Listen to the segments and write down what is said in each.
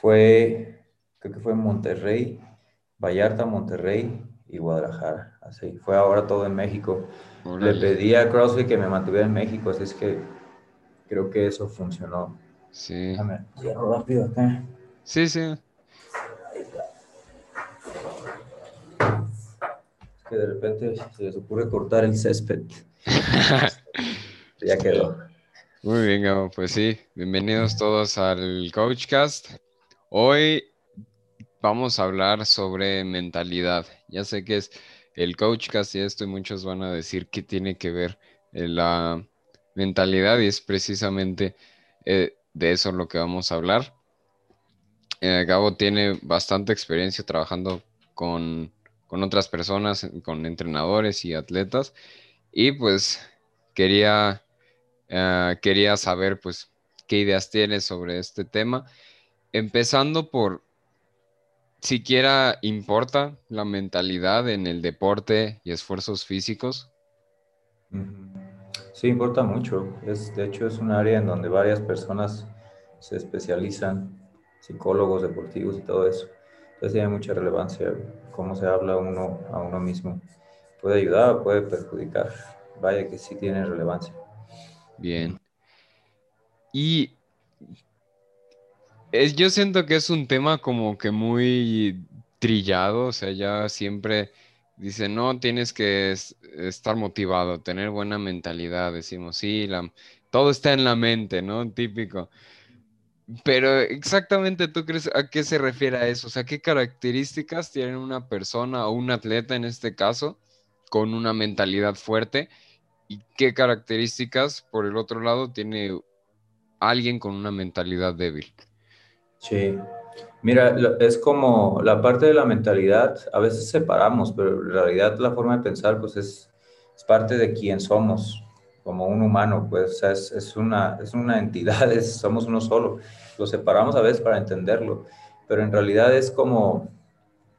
fue, creo que fue en Monterrey, Vallarta, Monterrey y Guadalajara. Así, fue ahora todo en México. Le pedí a CrossFit que me mantuviera en México, así es que creo que eso funcionó. Sí. Déjame, cierro rápido acá. Sí, sí. Es que de repente se les ocurre cortar el césped. ya quedó. Muy bien, Gabo. Pues sí, bienvenidos todos al Coachcast. Hoy vamos a hablar sobre mentalidad. Ya sé que es el Coachcast y esto y muchos van a decir que tiene que ver eh, la mentalidad y es precisamente eh, de eso lo que vamos a hablar. Eh, Gabo tiene bastante experiencia trabajando con, otras personas, con entrenadores y atletas y pues quería, quería saber pues qué ideas tienes sobre este tema, empezando por siquiera importa la mentalidad en el deporte y esfuerzos físicos. Sí, importa mucho. Es, de hecho, es un área en donde varias personas se especializan, psicólogos deportivos y todo eso. Entonces tiene mucha relevancia cómo se habla uno a uno mismo. Puede ayudar o puede perjudicar. Vaya que sí tiene relevancia. Bien. Y es, yo siento que es un tema como que muy trillado, o sea, ya siempre Dice, no, tienes que estar motivado, tener buena mentalidad. Decimos, sí, todo está en la mente, ¿no? Típico. Pero exactamente, ¿tú crees a qué se refiere a eso? O sea, ¿qué características tiene una persona o un atleta en este caso con una mentalidad fuerte? ¿Y qué características, por el otro lado, tiene alguien con una mentalidad débil? Sí, Mira, es como la parte de la mentalidad, a veces separamos, pero en realidad la forma de pensar pues es, es parte de quién somos, como un humano, pues es, es, una, es una entidad, somos uno solo. Lo separamos a veces para entenderlo, pero en realidad es como,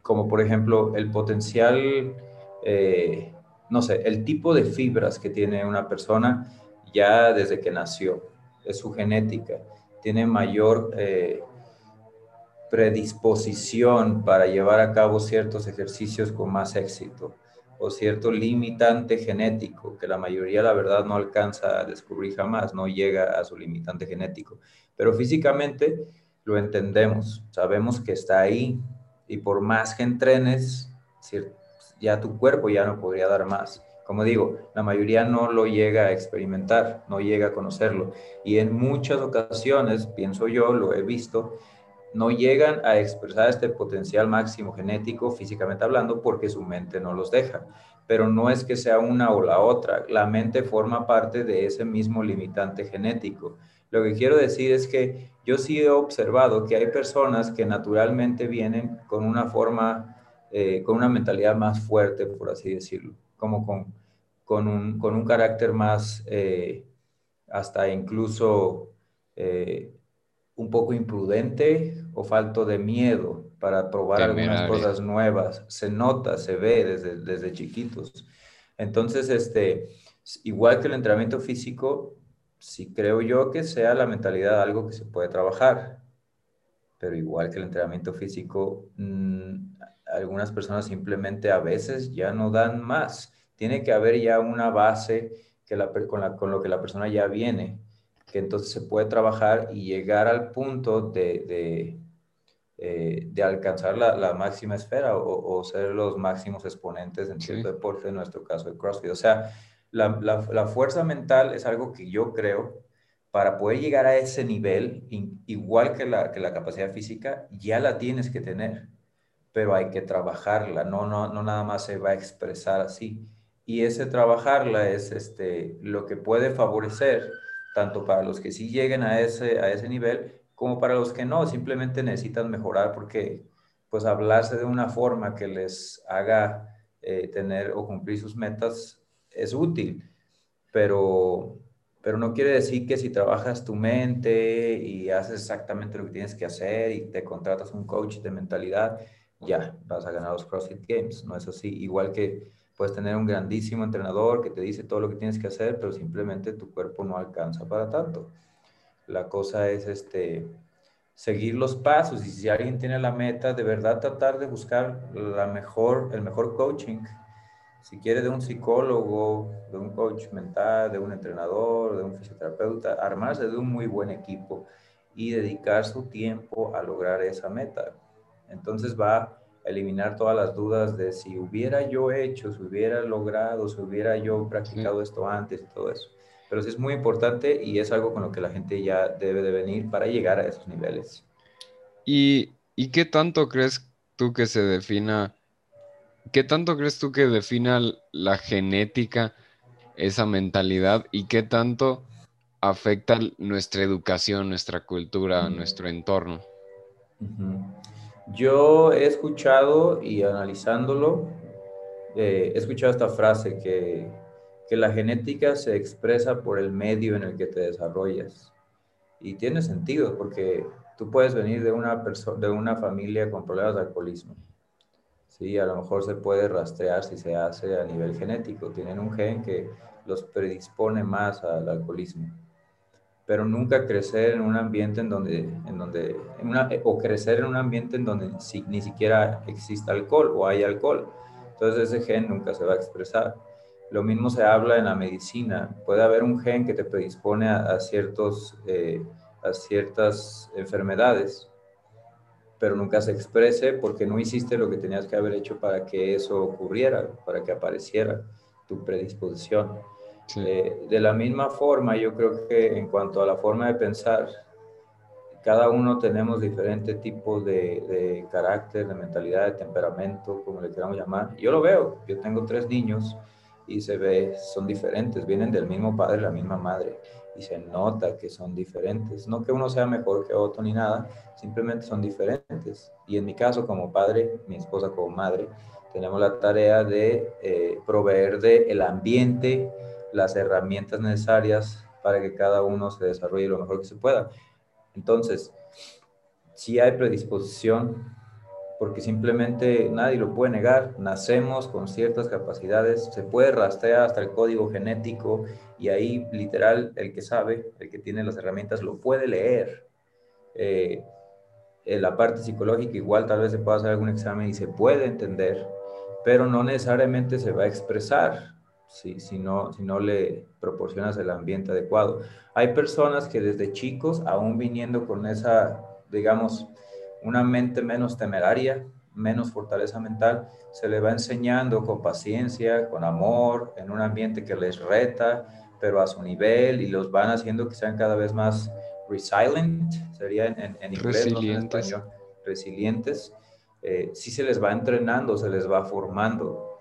como por ejemplo, el potencial, eh, no sé, el tipo de fibras que tiene una persona ya desde que nació, es su genética, tiene mayor... Eh, predisposición para llevar a cabo ciertos ejercicios con más éxito o cierto limitante genético que la mayoría, la verdad, no alcanza a descubrir jamás, no llega a su limitante genético. Pero físicamente lo entendemos, sabemos que está ahí y por más que entrenes, ya tu cuerpo ya no podría dar más. Como digo, la mayoría no lo llega a experimentar, no llega a conocerlo. Y en muchas ocasiones, pienso yo, lo he visto, no llegan a expresar este potencial máximo genético físicamente hablando porque su mente no los deja. Pero no es que sea una o la otra, la mente forma parte de ese mismo limitante genético. Lo que quiero decir es que yo sí he observado que hay personas que naturalmente vienen con una forma, eh, con una mentalidad más fuerte, por así decirlo, como con, con, un, carácter más, eh, hasta incluso eh, un poco imprudente o falto de miedo para probar algunas cosas nuevas. Se nota, se ve desde, desde chiquitos. Entonces, este, igual que el entrenamiento físico, sí creo yo que sea la mentalidad algo que se puede trabajar, pero igual que el entrenamiento físico, mm, algunas personas simplemente a veces ya no dan más. Tiene que haber ya una base que la, con, la, con lo que la persona ya viene que entonces se puede trabajar y llegar al punto de, de, eh, alcanzar la, máxima esfera o, ser los máximos exponentes en cierto deporte, en nuestro caso el CrossFit. O sea, la, la, fuerza mental es algo que yo creo para poder llegar a ese nivel, igual que la, que la capacidad física, ya la tienes que tener, pero hay que trabajarla, no, no, no nada más se va a expresar así. Y ese trabajarla es este, lo que puede favorecer tanto para los que sí lleguen a ese, a ese nivel como para los que no, simplemente necesitan mejorar porque pues hablarse de una forma que les haga eh, tener o cumplir sus metas es útil, pero, pero no quiere decir que si trabajas tu mente y haces exactamente lo que tienes que hacer y te contratas un coach de mentalidad, ya vas a ganar los CrossFit Games, no es así, igual que Puedes tener un grandísimo entrenador que te dice todo lo que tienes que hacer, pero simplemente tu cuerpo no alcanza para tanto. La cosa es este, seguir los pasos y si alguien tiene la meta, de verdad tratar de buscar la mejor, el mejor coaching. Si quiere de un psicólogo, de un coach mental, de un entrenador, de un fisioterapeuta, armarse de un muy buen equipo y dedicar su tiempo a lograr esa meta. Entonces va eliminar todas las dudas de si hubiera yo hecho, si hubiera logrado, si hubiera yo practicado esto antes y todo eso. Pero sí es muy importante y es algo con lo que la gente ya debe de venir para llegar a esos niveles. ¿Y, y qué tanto crees tú que se defina, qué tanto crees tú que defina la genética, esa mentalidad y qué tanto afecta nuestra educación, nuestra cultura, nuestro entorno? Yo he escuchado y analizándolo, eh, he escuchado esta frase que, que la genética se expresa por el medio en el que te desarrollas. Y tiene sentido porque tú puedes venir de una, de una familia con problemas de alcoholismo. Sí, a lo mejor se puede rastrear si se hace a nivel genético. Tienen un gen que los predispone más al alcoholismo pero nunca crecer en un ambiente en donde, en donde o crecer en un ambiente en donde ni siquiera exista alcohol o hay alcohol. Entonces ese gen nunca se va a expresar. Lo mismo se habla en la medicina. Puede haber un gen que te predispone a, ciertos, eh, a ciertas enfermedades, pero nunca se exprese porque no hiciste lo que tenías que haber hecho para que eso ocurriera, para que apareciera tu predisposición. Eh, de la misma forma, yo creo que en cuanto a la forma de pensar, cada uno tenemos diferentes tipos de, de, carácter, de mentalidad, de temperamento, como le queramos llamar. Yo lo veo, yo tengo tres niños y se ve, son diferentes, vienen del mismo padre, la misma madre, y se nota que son diferentes. No que uno sea mejor que otro ni nada, simplemente son diferentes. Y en mi caso, como padre, mi esposa como madre, tenemos la tarea de eh, proveer de el ambiente, las herramientas necesarias para que cada uno se desarrolle lo mejor que se pueda. Entonces, si hay predisposición, porque simplemente nadie lo puede negar, nacemos con ciertas capacidades, se puede rastrear hasta el código genético y ahí literal el que sabe, el que tiene las herramientas, lo puede leer. Eh, la parte psicológica igual tal vez se pueda hacer algún examen y se puede entender, pero no necesariamente se va a expresar si, si, no, si no le proporcionas el ambiente adecuado. Hay personas que desde chicos, aún viniendo con esa, digamos, una mente menos temeraria, menos fortaleza mental, se le va enseñando con paciencia, con amor, en un ambiente que les reta, pero a su nivel y los van haciendo que sean cada vez más resilient, sería en, en inglés, resilientes. resilientes. Eh, sí se les va entrenando, se les va formando,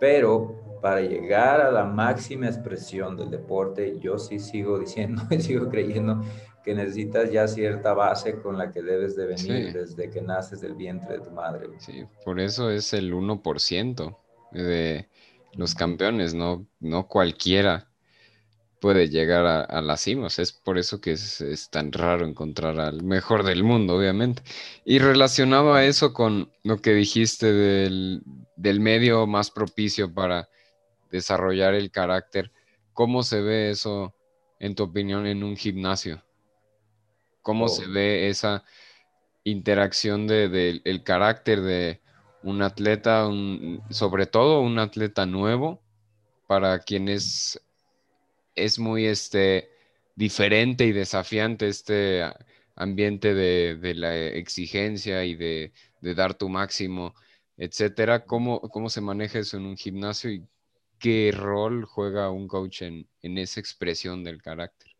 pero para llegar a la máxima expresión del deporte, yo sí sigo diciendo y sigo creyendo que necesitas ya cierta base con la que debes de venir desde que naces del vientre de tu madre. Sí, por eso es el 1% de los campeones, no, no cualquiera puede llegar a, a las cimas. Es por eso que es, es, tan raro encontrar al mejor del mundo, obviamente. Y relacionado a eso con lo que dijiste del, del medio más propicio para desarrollar el carácter. ¿Cómo se ve eso, en tu opinión, en un gimnasio? ¿Cómo se oh. ve esa interacción del de, el carácter de un atleta, sobre todo un atleta nuevo, para quien es, muy este, diferente y desafiante este ambiente de, la exigencia y de, dar tu máximo, etcétera? ¿Cómo, ¿Cómo se maneja eso en un gimnasio y qué rol juega un coach en, esa expresión del carácter?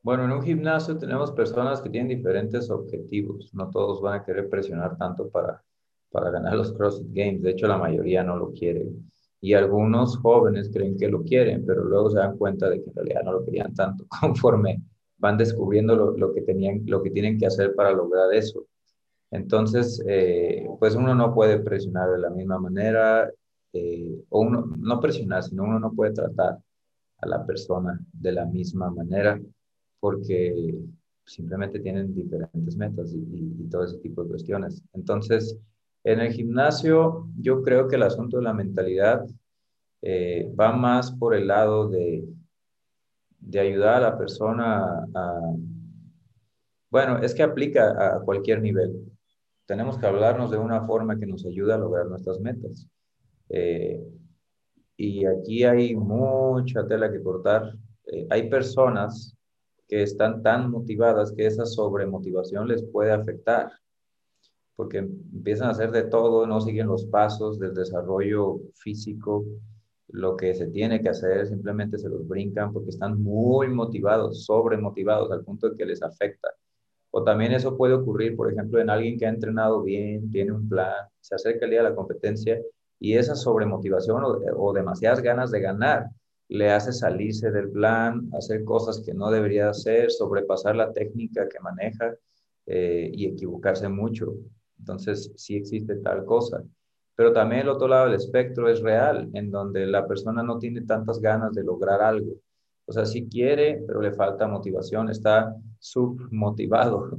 Bueno, en un gimnasio tenemos personas que tienen diferentes objetivos. No todos van a querer presionar tanto para, para ganar los CrossFit Games. De hecho, la mayoría no lo quieren. Y algunos jóvenes creen que lo quieren, pero luego se dan cuenta de que en realidad no lo querían tanto conforme van descubriendo lo, que, tenían, lo que tienen que hacer para lograr eso. Entonces, eh, pues uno no puede presionar de la misma manera eh, o uno, no presionar, sino uno no puede tratar a la persona de la misma manera porque simplemente tienen diferentes metas y, todo ese tipo de cuestiones. Entonces, en el gimnasio, yo creo que el asunto de la mentalidad eh, va más por el lado de, de ayudar a la persona a, Bueno, es que aplica a cualquier nivel. Tenemos que hablarnos de una forma que nos ayude a lograr nuestras metas. Eh, y aquí hay mucha tela que cortar. Eh, hay personas que están tan motivadas que esa sobremotivación les puede afectar, porque empiezan a hacer de todo, no siguen los pasos del desarrollo físico, lo que se tiene que hacer, simplemente se los brincan porque están muy motivados, sobremotivados al punto de que les afecta. O también eso puede ocurrir, por ejemplo, en alguien que ha entrenado bien, tiene un plan, se acerca el día de la competencia y esa sobremotivación o, o demasiadas ganas de ganar le hace salirse del plan, hacer cosas que no debería hacer, sobrepasar la técnica que maneja eh, y equivocarse mucho. Entonces, sí existe tal cosa. Pero también el otro lado del espectro es real, en donde la persona no tiene tantas ganas de lograr algo. O sea, sí quiere, pero le falta motivación, está submotivado.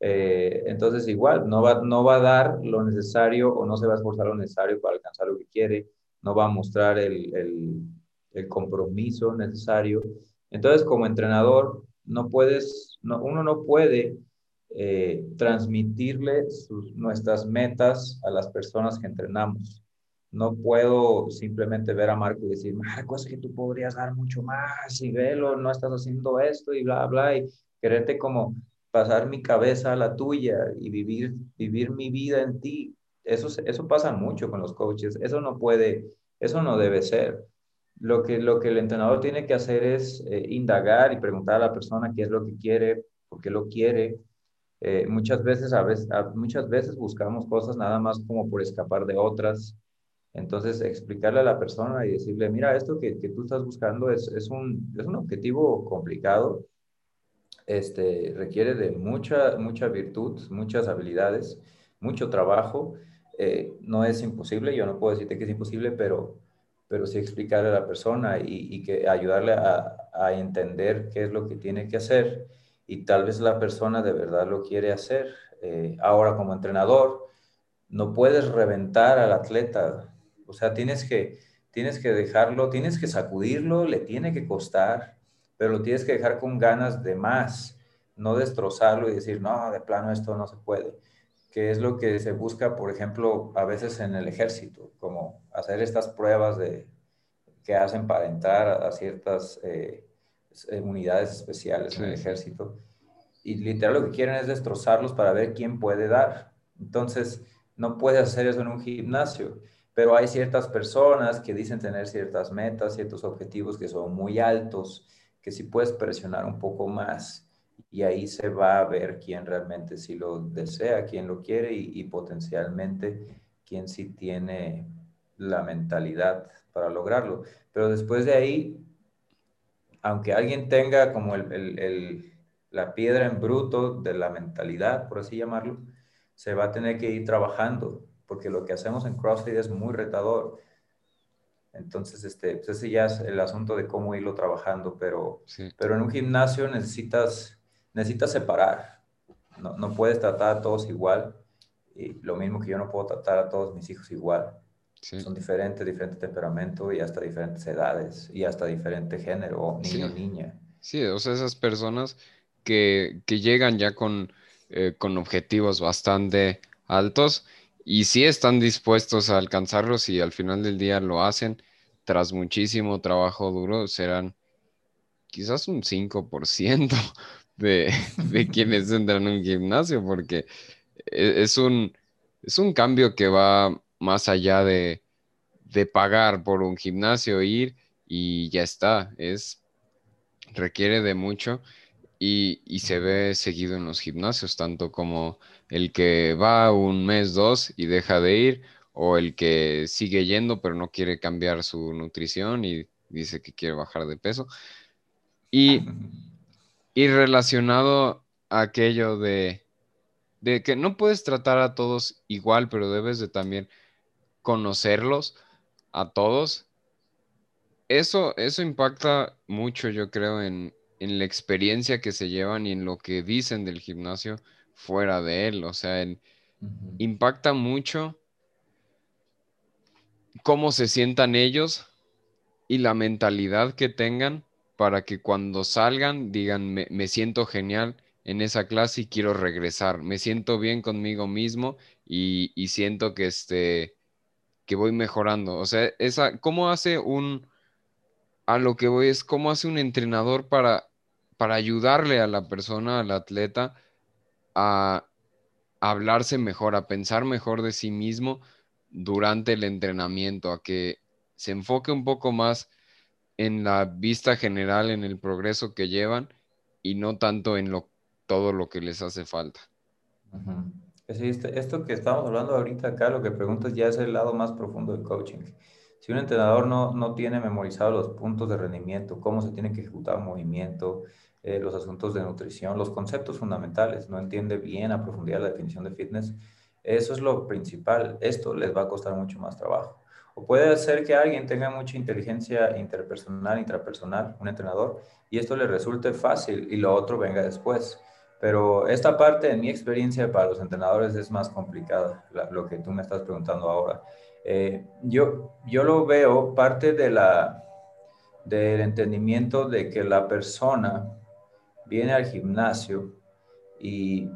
Eh, entonces, igual, no va, no va a dar lo necesario o no se va a esforzar lo necesario para alcanzar lo que quiere, no va a mostrar el, el compromiso necesario. Entonces, como entrenador, no puedes, no, uno no puede eh, transmitirle nuestras metas a las personas que entrenamos. No puedo simplemente ver a Marco y decir, Marco, es que tú podrías dar mucho más y velo, no estás haciendo esto y bla, bla, y quererte como pasar mi cabeza a la tuya y vivir, vivir mi vida en ti. Eso, eso pasa mucho con los coaches. Eso no puede, eso no debe ser. Lo que, lo que el entrenador tiene que hacer es eh, indagar y preguntar a la persona qué es lo que quiere, por qué lo quiere. Eh, muchas, veces, a veces, muchas veces buscamos cosas nada más como por escapar de otras. Entonces, explicarle a la persona y decirle, mira, esto que, que tú estás buscando es, es, un, es un objetivo complicado, este, requiere de mucha, mucha virtud, muchas habilidades, mucho trabajo. Eh, no es imposible, yo no puedo decirte que es imposible, pero pero sí explicarle a la persona y, que ayudarle a, entender qué es lo que tiene que hacer y tal vez la persona de verdad lo quiere hacer. Eh, ahora como entrenador, no puedes reventar al atleta, o sea, tienes que, tienes que dejarlo, tienes que sacudirlo, le tiene que costar, pero lo tienes que dejar con ganas de más, no destrozarlo y decir, no, de plano esto no se puede que es lo que se busca, por ejemplo, a veces en el ejército, como hacer estas pruebas de, que hacen para entrar a, ciertas eh, unidades especiales en el ejército. Y literal lo que quieren es destrozarlos para ver quién puede dar. Entonces, no puedes hacer eso en un gimnasio, pero hay ciertas personas que dicen tener ciertas metas, ciertos objetivos que son muy altos, que si puedes presionar un poco más y ahí se va a ver quién realmente sí lo desea, quién lo quiere y, potencialmente quién sí tiene la mentalidad para lograrlo. Pero después de ahí, aunque alguien tenga como el, la piedra en bruto de la mentalidad, por así llamarlo, se va a tener que ir trabajando, porque lo que hacemos en CrossFit es muy retador. Entonces, este, pues ese ya es el asunto de cómo irlo trabajando, pero, pero en un gimnasio necesitas necesitas separar. No, no, puedes tratar a todos igual. Y lo mismo que yo no puedo tratar a todos mis hijos igual. Son diferentes, diferentes temperamentos y hasta diferentes edades y hasta diferente género, niño, niña. Sí, o sea, esas personas que, que llegan ya con, eh, con objetivos bastante altos y sí están dispuestos a alcanzarlos y al final del día lo hacen tras muchísimo trabajo duro, serán quizás un 5%, de, quienes entran en un gimnasio, porque e, es un, es un cambio que va más allá de, pagar por un gimnasio, ir y ya está. Es, requiere de mucho y, y, se ve seguido en los gimnasios, tanto como el que va un mes, dos y deja de ir, o el que sigue yendo pero no quiere cambiar su nutrición y dice que quiere bajar de peso. Y y relacionado a aquello de, de que no puedes tratar a todos igual, pero debes de también conocerlos a todos. Eso, eso impacta mucho, yo creo, en, la experiencia que se llevan y en lo que dicen del gimnasio fuera de él. O sea, impacta mucho cómo se sientan ellos y la mentalidad que tengan para que cuando salgan digan, me, siento genial en esa clase y quiero regresar. Me siento bien conmigo mismo y, siento que, este, que voy mejorando. O sea, esa, ¿cómo hace un, a lo que voy es, cómo hace un entrenador para, para ayudarle a la persona, al atleta, a, hablarse mejor, a pensar mejor de sí mismo durante el entrenamiento, a que se enfoque un poco más en la vista general, en el progreso que llevan y no tanto en lo, todo lo que les hace falta. Este, esto que estamos hablando ahorita acá, lo que preguntas ya es el lado más profundo del coaching. Si un entrenador no, no tiene memorizado los puntos de rendimiento, cómo se tiene que ejecutar un movimiento, eh, los asuntos de nutrición, los conceptos fundamentales, no entiende bien a profundidad la definición de fitness, eso es lo principal. Esto les va a costar mucho más trabajo. O puede ser que alguien tenga mucha inteligencia interpersonal, intrapersonal, un entrenador, y esto le resulte fácil y lo otro venga después. Pero esta parte, en mi experiencia, para los entrenadores es más complicada, lo que tú me estás preguntando ahora. Eh, yo, yo lo veo parte de la, del entendimiento de que la persona viene al gimnasio y,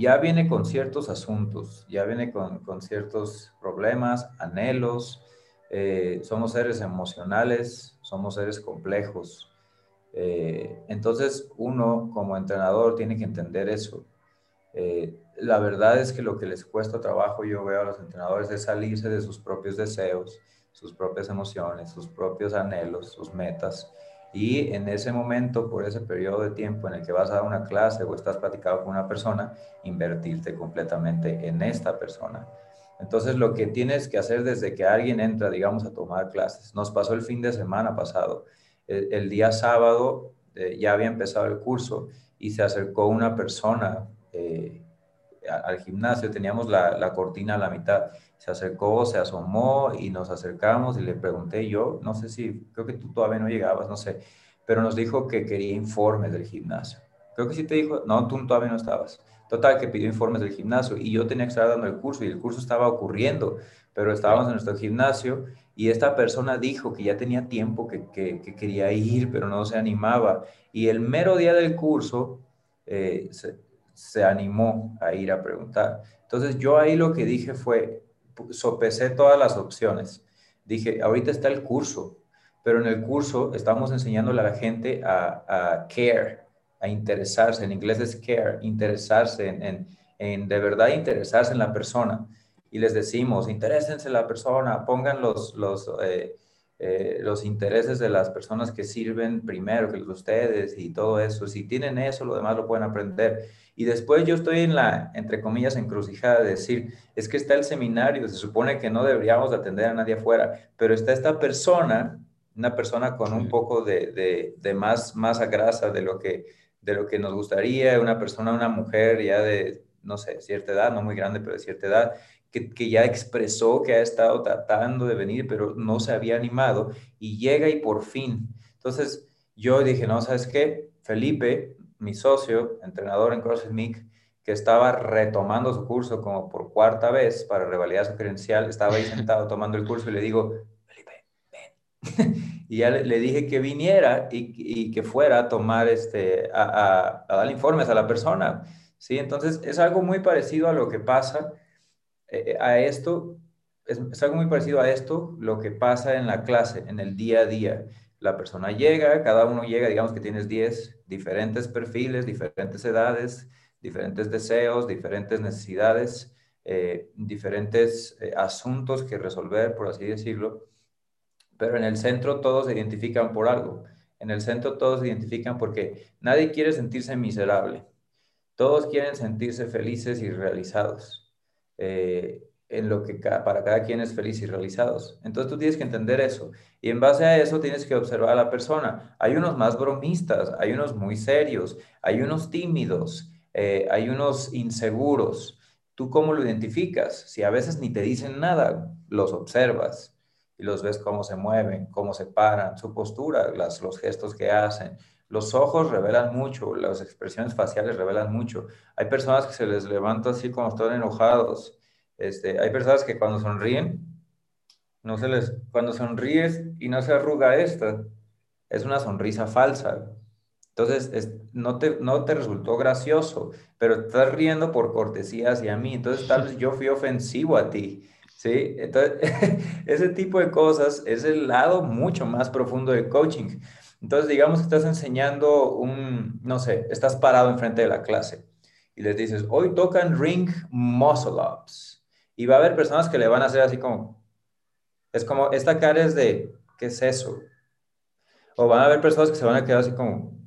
ya viene con ciertos asuntos, ya viene con, ciertos problemas, anhelos, eh, somos seres emocionales, somos seres complejos. Eh, entonces uno como entrenador tiene que entender eso. Eh, la verdad es que lo que les cuesta trabajo, yo veo a los entrenadores, es salirse de sus propios deseos, sus propias emociones, sus propios anhelos, sus metas y en ese momento, por ese periodo de tiempo en el que vas a dar una clase o estás platicando con una persona, invertirte completamente en esta persona. Entonces, lo que tienes que hacer desde que alguien entra, digamos, a tomar clases, nos pasó el fin de semana pasado. El, día sábado eh, ya había empezado el curso y se acercó una persona eh, al gimnasio, teníamos la, la, cortina a la mitad. Se acercó, se asomó y nos acercamos y le pregunté yo, no sé si, creo que tú todavía no llegabas, no sé, pero nos dijo que quería informes del gimnasio. Creo que sí te dijo, no, tú todavía no estabas. Total, que pidió informes del gimnasio y yo tenía que estar dando el curso y el curso estaba ocurriendo, pero estábamos en nuestro gimnasio y esta persona dijo que ya tenía tiempo que, que, quería ir, pero no se animaba. Y el mero día del curso, eh, se, se animó a ir a preguntar. Entonces yo ahí lo que dije fue, sopesé todas las opciones. Dije, ahorita está el curso, pero en el curso estamos enseñándole a la gente a, care, a interesarse, en inglés es care, interesarse, en, en, de verdad interesarse en la persona. Y les decimos, interésense en la persona, pongan los, los, eh, eh, los intereses de las personas que sirven primero que los de ustedes y todo eso. Si tienen eso, lo demás lo pueden aprender. Y después yo estoy en la, entre comillas, encrucijada de decir, es que está el seminario, se supone que no deberíamos atender a nadie afuera, pero está esta persona, una persona con un poco de, de, de, más masa grasa de lo, que, de lo que nos gustaría, una persona, una mujer ya de, no sé, cierta edad, no muy grande, pero de cierta edad, que, que, ya expresó que ha estado tratando de venir, pero no se había animado y llega y por fin. Entonces yo dije, no, ¿sabes qué? Felipe, mi socio, entrenador en CrossFit Mic, que estaba retomando su curso como por cuarta vez para revalidar su credencial, estaba ahí sentado tomando el curso y le digo, Felipe, ven. y ya le, dije que viniera y, y, que fuera a tomar, este, a, a, dar informes a la persona. ¿sí? Entonces, es algo muy parecido a lo que pasa eh, a esto, es, algo muy parecido a esto, lo que pasa en la clase, en el día a día la persona llega, cada uno llega, digamos que tienes 10 diferentes perfiles, diferentes edades, diferentes deseos, diferentes necesidades, eh, diferentes eh, asuntos que resolver, por así decirlo, pero en el centro todos se identifican por algo. En el centro todos se identifican porque nadie quiere sentirse miserable. Todos quieren sentirse felices y realizados. Eh, en lo que para cada quien es feliz y realizados. Entonces tú tienes que entender eso. Y en base a eso tienes que observar a la persona. Hay unos más bromistas, hay unos muy serios, hay unos tímidos, eh, hay unos inseguros. ¿Tú cómo lo identificas? Si a veces ni te dicen nada, los observas y los ves cómo se mueven, cómo se paran, su postura, las, los gestos que hacen. Los ojos revelan mucho, las expresiones faciales revelan mucho. Hay personas que se les levanta así como están enojados, este, hay personas que cuando sonríen, no se les, cuando sonríes y no se arruga esta, es una sonrisa falsa. Entonces, no, te, no te resultó gracioso, pero estás riendo por cortesía hacia mí. Entonces, tal vez yo fui ofensivo a ti. ¿sí? Entonces, ese tipo de cosas es el lado mucho más profundo del coaching. Entonces, digamos que estás enseñando un, no sé, estás parado enfrente de la clase y les dices, hoy tocan ring muscle ups. Y va a haber personas que le van a hacer así como, es como, esta cara es de, ¿qué es eso? O van a haber personas que se van a quedar así como,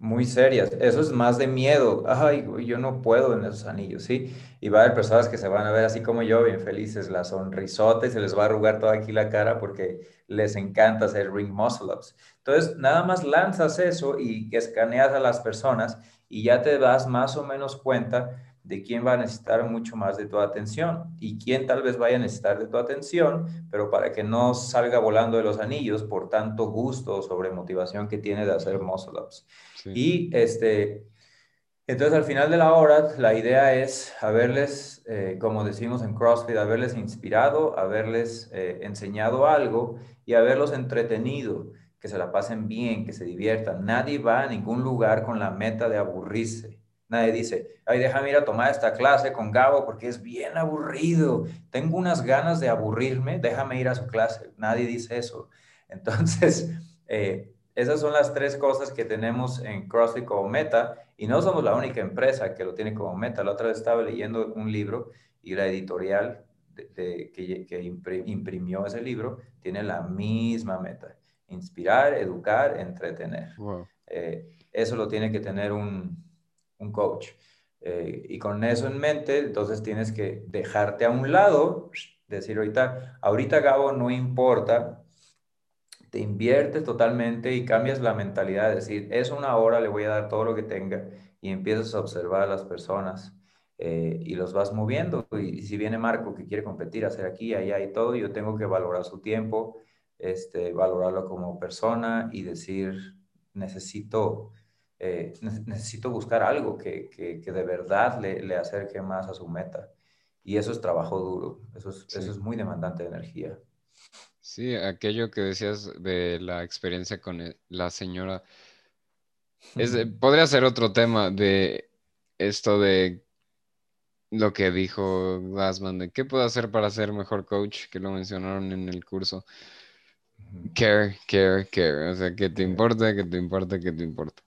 muy serias. Eso es más de miedo. Ay, yo no puedo en esos anillos, ¿sí? Y va a haber personas que se van a ver así como yo, bien felices, la sonrisota se les va a arrugar toda aquí la cara porque les encanta hacer ring muscle ups. Entonces, nada más lanzas eso y escaneas a las personas y ya te das más o menos cuenta de quién va a necesitar mucho más de tu atención y quién tal vez vaya a necesitar de tu atención, pero para que no salga volando de los anillos por tanto gusto o sobre motivación que tiene de hacer muscle ups. Y este, entonces al final de la hora, la idea es haberles, eh, como decimos en CrossFit, haberles inspirado, haberles eh, enseñado algo y haberlos entretenido, que se la pasen bien, que se diviertan. Nadie va a ningún lugar con la meta de aburrirse. Nadie dice, ay, déjame ir a tomar esta clase con Gabo porque es bien aburrido. Tengo unas ganas de aburrirme, déjame ir a su clase. Nadie dice eso. Entonces, eh, esas son las tres cosas que tenemos en CrossFit como meta y no somos la única empresa que lo tiene como meta. La otra vez estaba leyendo un libro y la editorial que, imprimió ese libro tiene la misma meta. Inspirar, educar, entretener. Eh, eso lo tiene que tener un, un coach. Eh, y con eso en mente, entonces tienes que dejarte a un lado, decir ahorita, ahorita Gabo no importa, te inviertes totalmente y cambias la mentalidad, de decir, es una hora, le voy a dar todo lo que tenga y empiezas a observar a las personas eh, y los vas moviendo. Y, si viene Marco que quiere competir, hacer aquí, allá y todo, yo tengo que valorar su tiempo, este, valorarlo como persona y decir, necesito eh, necesito buscar algo que, que, de verdad le, le, acerque más a su meta. Y eso es trabajo duro, eso es, eso es muy demandante de energía. Sí, aquello que decías de la experiencia con e, la señora, es, podría ser otro tema de esto de lo que dijo Glassman, de qué puedo hacer para ser mejor coach, que lo mencionaron en el curso. Care, care, care. O sea, que te importa, que te importa, que te importa.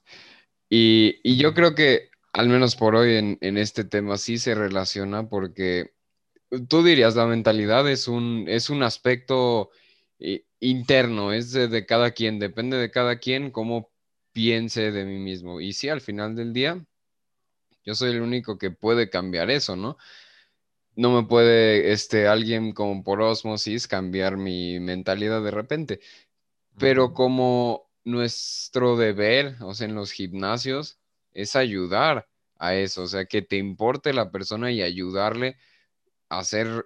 Y, yo creo que, al menos por hoy, en, este tema sí se relaciona porque tú dirías, la mentalidad es un, es un aspecto eh, interno, es de, cada quien, depende de cada quien cómo piense de mí mismo. Y sí, al final del día, yo soy el único que puede cambiar eso, ¿no? No me puede este, alguien como por osmosis cambiar mi mentalidad de repente. Pero como nuestro deber, o sea, en los gimnasios, es ayudar a eso, o sea, que te importe la persona y ayudarle a hacer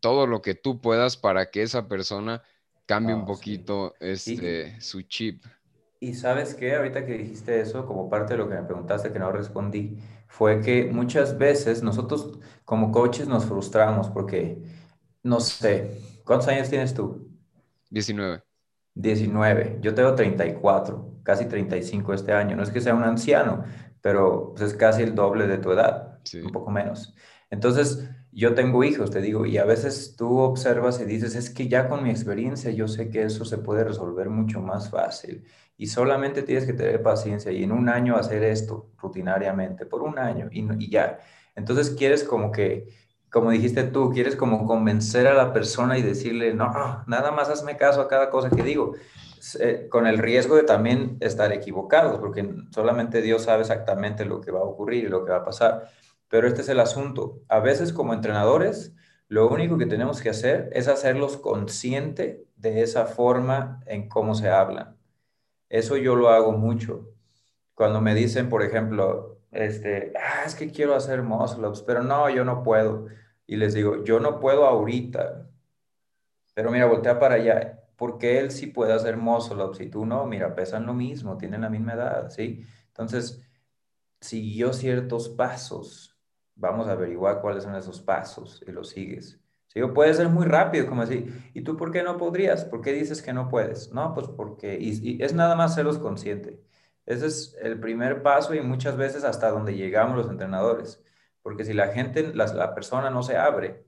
todo lo que tú puedas para que esa persona cambie un ah, poquito este, su chip. Y sabes qué, ahorita que dijiste eso, como parte de lo que me preguntaste que no respondí, fue que muchas veces nosotros como coaches nos frustramos porque, no sé, ¿cuántos años tienes tú? 19. 19, yo tengo 34, casi 35 este año. No es que sea un anciano, pero pues, es casi el doble de tu edad, un poco menos. Entonces, yo tengo hijos, te digo, y a veces tú observas y dices, es que ya con mi experiencia yo sé que eso se puede resolver mucho más fácil y solamente tienes que tener paciencia y en un año hacer esto rutinariamente, por un año y, y ya. Entonces quieres como que como dijiste tú, quieres como convencer a la persona y decirle, no, nada más hazme caso a cada cosa que digo, eh, con el riesgo de también estar equivocados, porque solamente Dios sabe exactamente lo que va a ocurrir y lo que va a pasar. Pero este es el asunto. A veces como entrenadores, lo único que tenemos que hacer es hacerlos consciente de esa forma en cómo se hablan. Eso yo lo hago mucho. Cuando me dicen, por ejemplo, este, ah, es que quiero hacer muscle ups, pero no, yo no puedo y les digo, yo no puedo ahorita, pero mira, voltea para allá, porque él sí puede hacer muscle ups y tú no, mira, pesan lo mismo, tienen la misma edad, ¿sí? Entonces, siguió ciertos pasos, vamos a averiguar cuáles son esos pasos y los sigues. ¿Sí? O puede ser muy rápido, como así, ¿y tú por qué no podrías? ¿Por qué dices que no puedes? No, pues porque, y, es nada más serlos consciente. Ese es el primer paso y muchas veces hasta donde llegamos los entrenadores. Porque si la gente, la, persona no se abre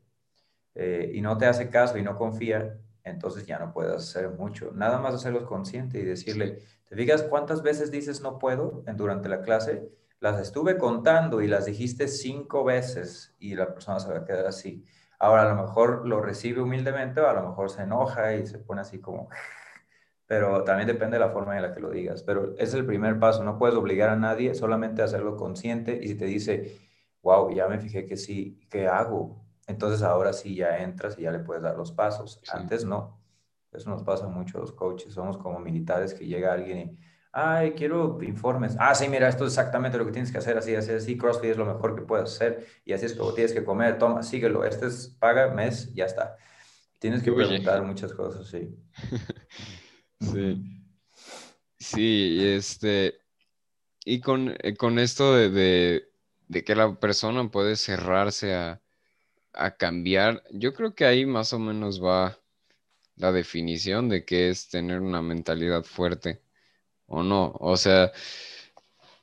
eh, y no te hace caso y no confía, entonces ya no puedes hacer mucho. Nada más hacerlos consciente y decirle, ¿te fijas cuántas veces dices no puedo en, durante la clase? Las estuve contando y las dijiste cinco veces y la persona se va a quedar así. Ahora a lo mejor lo recibe humildemente o a lo mejor se enoja y se pone así como... Pero también depende de la forma en la que lo digas. Pero es el primer paso. No puedes obligar a nadie, solamente hacerlo consciente. Y si te dice, wow, ya me fijé que sí, ¿qué hago? Entonces ahora sí ya entras y ya le puedes dar los pasos. Antes no. Eso nos pasa mucho a los coaches. Somos como militares que llega alguien y, ay, quiero informes. Ah, sí, mira, esto es exactamente lo que tienes que hacer, así, así, así. CrossFit es lo mejor que puedes hacer y así es como tienes que comer. Toma, síguelo. Este es paga, mes, ya está. Tienes que preguntar muchas cosas, sí. sí. Sí, este. Y con, eh, con esto de, de que la persona puede cerrarse a a cambiar, yo creo que ahí más o menos va la definición de qué es tener una mentalidad fuerte o no. O sea,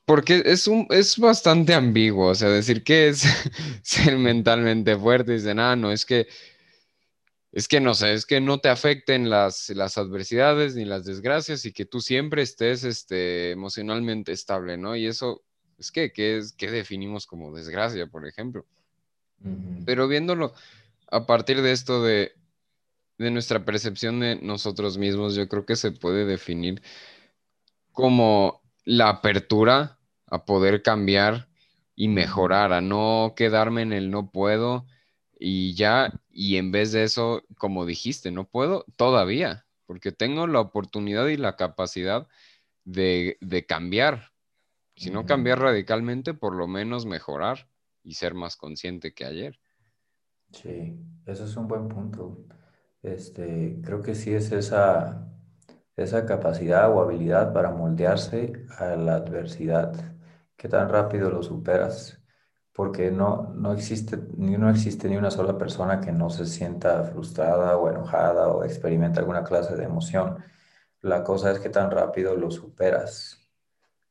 porque es, un, es bastante ambiguo, o sea, decir que es ser mentalmente fuerte, dicen, ah, no, es que, es que no sé, es que no te afecten las, las adversidades ni las desgracias y que tú siempre estés este, emocionalmente estable, ¿no? Y eso, es que, ¿qué, es, qué definimos como desgracia, por ejemplo? Pero viéndolo a partir de esto de, nuestra percepción de nosotros mismos, yo creo que se puede definir como la apertura a poder cambiar y mejorar, a no quedarme en el no puedo y ya, y en vez de eso, como dijiste, no puedo todavía, porque tengo la oportunidad y la capacidad de, cambiar. Si no cambiar radicalmente, por lo menos mejorar y ser más consciente que ayer. Sí, eso es un buen punto. Este, creo que sí es esa, esa capacidad o habilidad para moldearse a la adversidad. ¿Qué tan rápido lo superas? Porque no, no, existe, ni, no existe ni una sola persona que no se sienta frustrada o enojada o experimente alguna clase de emoción. La cosa es qué tan rápido lo superas,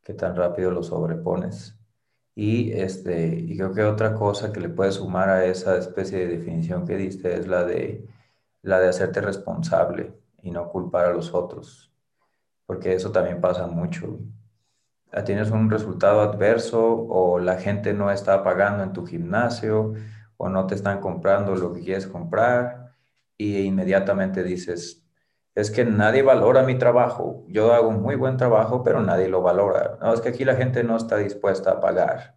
qué tan rápido lo sobrepones. Y, este, y creo que otra cosa que le puedes sumar a esa especie de definición que diste es la de, la de hacerte responsable y no culpar a los otros, porque eso también pasa mucho. Ah, tienes un resultado adverso o la gente no está pagando en tu gimnasio o no te están comprando lo que quieres comprar y inmediatamente dices, es que nadie valora mi trabajo. Yo hago un muy buen trabajo, pero nadie lo valora. No, es que aquí la gente no está dispuesta a pagar.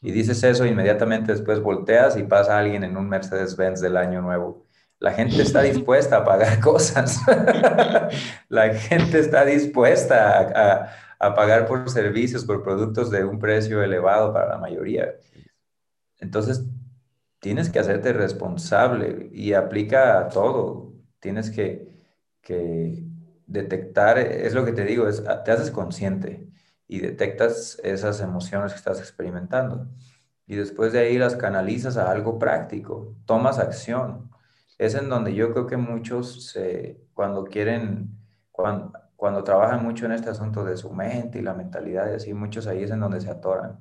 Y dices eso, inmediatamente después volteas y pasa alguien en un Mercedes-Benz del año nuevo. La gente está dispuesta a pagar cosas. la gente está dispuesta a, a, pagar por servicios, por productos de un precio elevado para la mayoría. Entonces, tienes que hacerte responsable y aplica a todo. Tienes que, que detectar, es lo que te digo, es, te haces consciente y detectas esas emociones que estás experimentando. Y después de ahí las canalizas a algo práctico, tomas acción. Es en donde yo creo que muchos, se, cuando quieren, cuando, trabajan mucho en este asunto de su mente y la mentalidad y así, muchos ahí es en donde se atoran.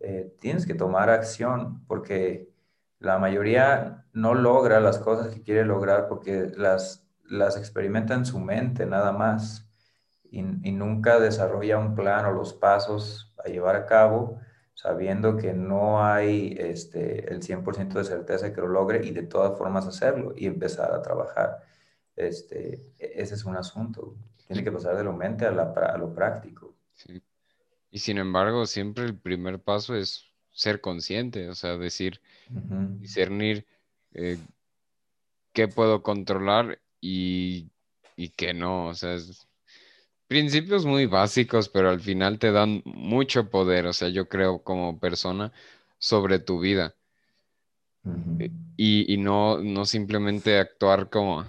Eh, tienes que tomar acción porque la mayoría no logra las cosas que quiere lograr porque las las experimenta en su mente nada más y, nunca desarrolla un plan o los pasos a llevar a cabo sabiendo que no hay este, el 100% de certeza que lo logre y de todas formas hacerlo y empezar a trabajar. Este, e, ese es un asunto. Tiene que pasar de lo mente a, lo práctico. Y sin embargo, siempre el primer paso es ser consciente, o sea, decir, discernir eh, qué puedo controlar y, que no, o sea, principios muy básicos, pero al final te dan mucho poder, o sea, yo creo como persona sobre tu vida. Eh, y, no, no simplemente actuar como,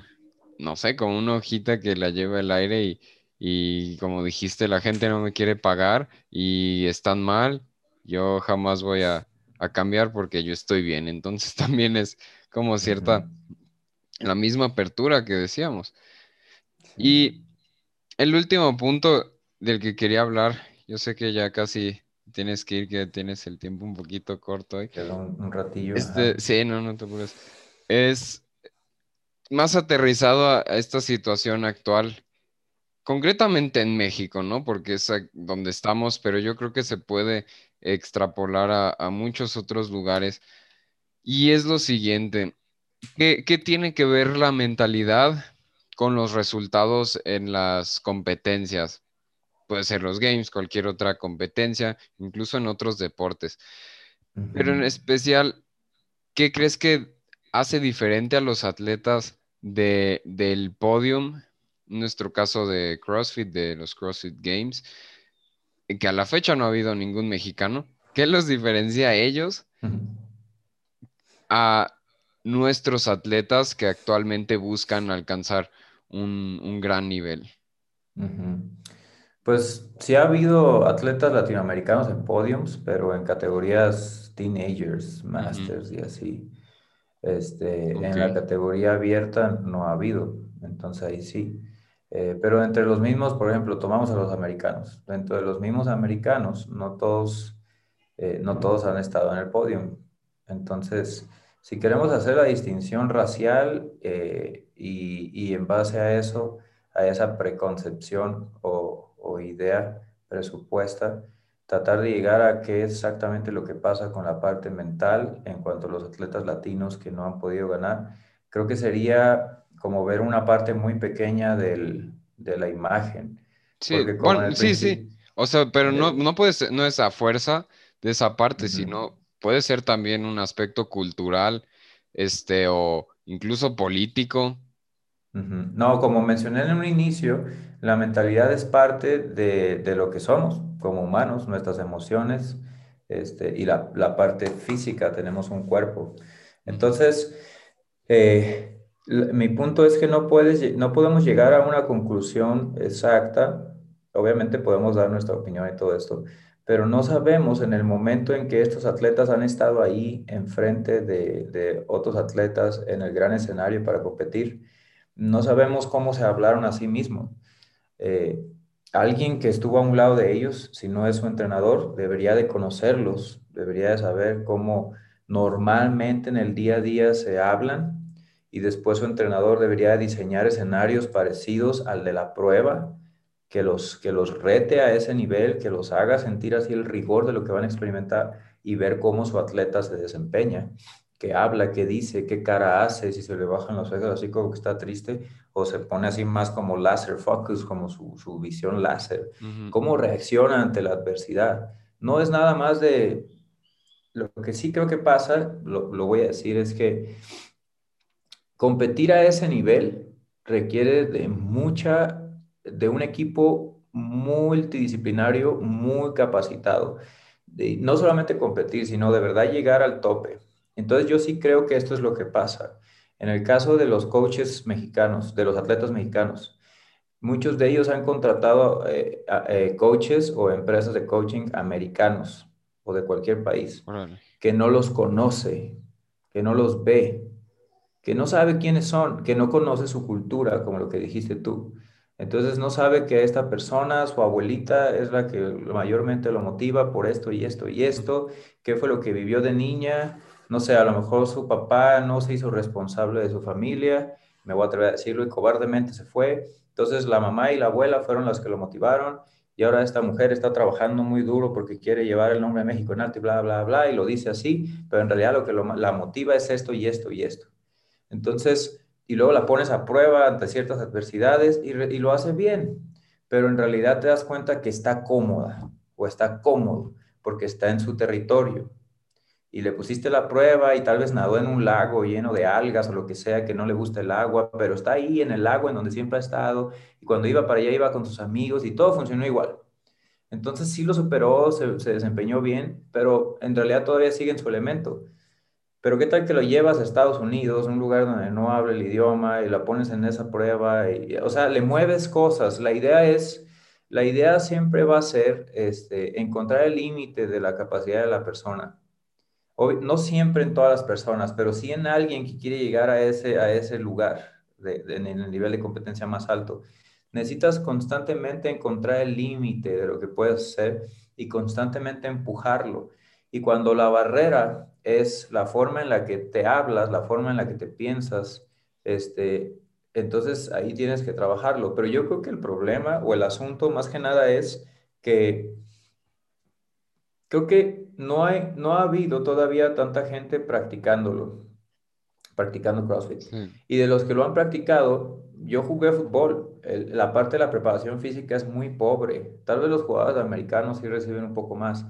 no sé, como una hojita que la lleva el aire y, y como dijiste, la gente no me quiere pagar y están mal, yo jamás voy a, a cambiar porque yo estoy bien. Entonces también es como cierta la misma apertura que decíamos. Y el último punto del que quería hablar, Yo sé que ya casi tienes que ir, que tienes el tiempo un poquito corto hoy. Quedó un, ratillo. Este, sí, no, no te preocupes. Es más aterrizado a, esta situación actual, concretamente en México, ¿no? Porque es donde estamos, pero yo creo que se puede extrapolar a, a muchos otros lugares. Y es lo siguiente, ¿qué, ¿qué tiene que ver la mentalidad con los resultados en las competencias? puede ser los games, cualquier otra competencia, incluso en otros deportes. Pero en especial, ¿qué crees que hace diferente a los atletas de, del podium? En nuestro caso de CrossFit, de los CrossFit Games, que a la fecha no ha habido ningún mexicano. ¿Qué los diferencia a ellos a nuestros atletas que actualmente buscan alcanzar un, gran nivel? Pues sí ha habido atletas latinoamericanos en podiums, pero en categorías teenagers, masters y así. Este, En la categoría abierta no ha habido, entonces ahí sí. Eh, pero entre los mismos, por ejemplo, tomamos a los americanos. Dentro de los mismos americanos, no todos, eh, no todos han estado en el podium. Entonces, si queremos hacer la distinción racial eh, y, y en base a eso, a esa preconcepción o, o idea presupuesta, tratar de llegar a qué es exactamente lo que pasa con la parte mental en cuanto a los atletas latinos que no han podido ganar. Creo que sería como ver una parte muy pequeña del, de la imagen. Sí, bueno, sí, sí. O sea, pero no, no, puede ser, no es a fuerza de esa parte, sino puede ser también un aspecto cultural, este, o incluso político. No, como mencioné en un inicio, la mentalidad es parte de, lo que somos como humanos, nuestras emociones este, y la, parte física, tenemos un cuerpo. Entonces, eh, mi punto es que no, puedes, no podemos llegar a una conclusión exacta. Obviamente podemos dar nuestra opinión y todo esto, pero no sabemos en el momento en que estos atletas han estado ahí enfrente de, de otros atletas en el gran escenario para competir, no sabemos cómo se hablaron a sí mismos. Eh, alguien que estuvo a un lado de ellos, si no es su entrenador, debería de conocerlos, debería de saber cómo normalmente en el día a día se hablan y después su entrenador debería diseñar escenarios parecidos al de la prueba, que los, que los rete a ese nivel, que los haga sentir así el rigor de lo que van a experimentar y ver cómo su atleta se desempeña que habla, que dice, qué cara hace, si se le bajan los ojos así como que está triste, o se pone así más como láser focus, como su, su visión láser. Cómo reacciona ante la adversidad. No es nada más de... Lo que sí creo que pasa, lo, lo voy a decir, es que competir a ese nivel requiere de mucha, de un equipo multidisciplinario, muy capacitado. De, no solamente competir, sino de verdad llegar al tope. Entonces yo sí creo que esto es lo que pasa. En el caso de los coaches mexicanos, de los atletas mexicanos, muchos de ellos han contratado eh, eh, coaches o empresas de coaching americanos o de cualquier país que no los conoce, que no los ve, que no sabe quiénes son, que no conoce su cultura, como lo que dijiste tú. Entonces no sabe que esta persona, su abuelita, es la que mayormente lo motiva por esto y esto y esto, qué fue lo que vivió de niña, no sé, a lo mejor su papá no se hizo responsable de su familia, me voy a atrever a decirlo, y cobardemente se fue. Entonces la mamá y la abuela fueron las que lo motivaron y ahora esta mujer está trabajando muy duro porque quiere llevar el nombre de México en alto y bla, bla, bla, y lo dice así, pero en realidad lo que la motiva es esto y esto y esto. Entonces, y luego la pones a prueba ante ciertas adversidades y, lo hace bien, pero en realidad te das cuenta que está cómoda o está cómodo porque está en su territorio y le pusiste la prueba y tal vez nadó en un lago lleno de algas o lo que sea, que no le gusta el agua, pero está ahí en el lago en donde siempre ha estado y cuando iba para allá iba con sus amigos y todo funcionó igual. Entonces sí lo superó, se, desempeñó bien, pero en realidad todavía sigue en su elemento. Pero qué tal que lo llevas a Estados Unidos, un lugar donde no habla el idioma y la pones en esa prueba, y, o sea, le mueves cosas. La idea es, la idea siempre va a ser este, encontrar el límite de la capacidad de la persona no siempre en todas las personas, pero sí en alguien que quiere llegar a ese, a ese lugar en el nivel de competencia más alto. necesitas constantemente encontrar el límite de lo que puedes hacer y constantemente empujarlo. Y cuando la barrera es la forma en la que te hablas, la forma en la que te piensas, este, entonces ahí tienes que trabajarlo. Pero yo creo que el problema o el asunto más que nada es que creo que no, hay, no ha habido todavía tanta gente practicándolo, practicando CrossFit. Y de los que lo han practicado, yo jugué fútbol, la parte de la preparación física es muy pobre. Tal vez los jugadores americanos sí reciben un poco más,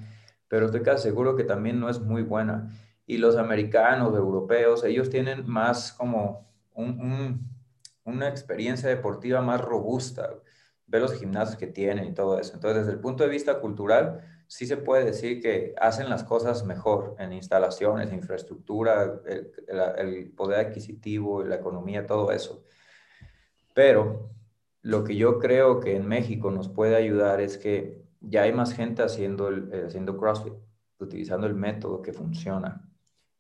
pero estoy casi seguro que también no es muy buena. Y los americanos, europeos, ellos tienen más como una experiencia deportiva más robusta. Ve los gimnasios que tienen y todo eso. Entonces, desde el punto de vista cultural, sí se puede decir que hacen las cosas mejor en instalaciones, infraestructura, el, poder adquisitivo, la economía, todo eso. Pero lo que yo creo que en México nos puede ayudar es que ya hay más gente haciendo, eh, haciendo CrossFit, utilizando el método que funciona.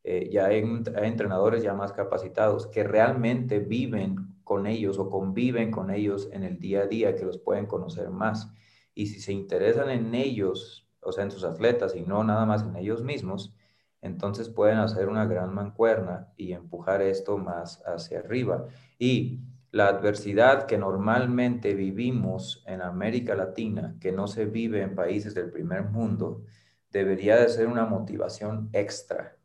Eh, ya hay, hay, entrenadores ya más capacitados que realmente viven con ellos o conviven con ellos en el día a día, que los pueden conocer más. Y si se interesan en ellos o sea, en sus atletas y no nada más en ellos mismos, entonces pueden hacer una gran mancuerna y empujar esto más hacia arriba. Y la adversidad que normalmente vivimos en América Latina, que no se vive en países del primer mundo, debería de ser una motivación extra.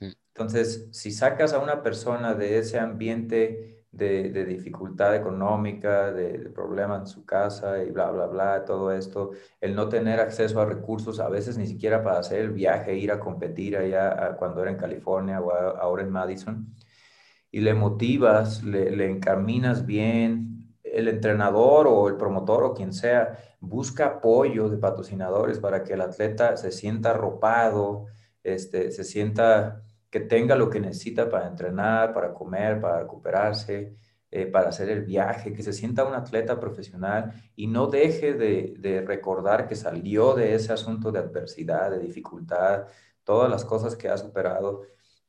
Entonces, si sacas a una persona de ese ambiente de, dificultad económica, de, problemas en su casa y bla, bla, bla, todo esto, el no tener acceso a recursos, a veces ni siquiera para hacer el viaje, ir a competir allá cuando era en California o ahora en Madison, y le motivas, le, encaminas bien, el entrenador o el promotor o quien sea, busca apoyo de patrocinadores para que el atleta se sienta arropado, este, se sienta que tenga lo que necesita para entrenar, para comer, para recuperarse, eh, para hacer el viaje, que se sienta un atleta profesional y no deje de, recordar que salió de ese asunto de adversidad, de dificultad, todas las cosas que ha superado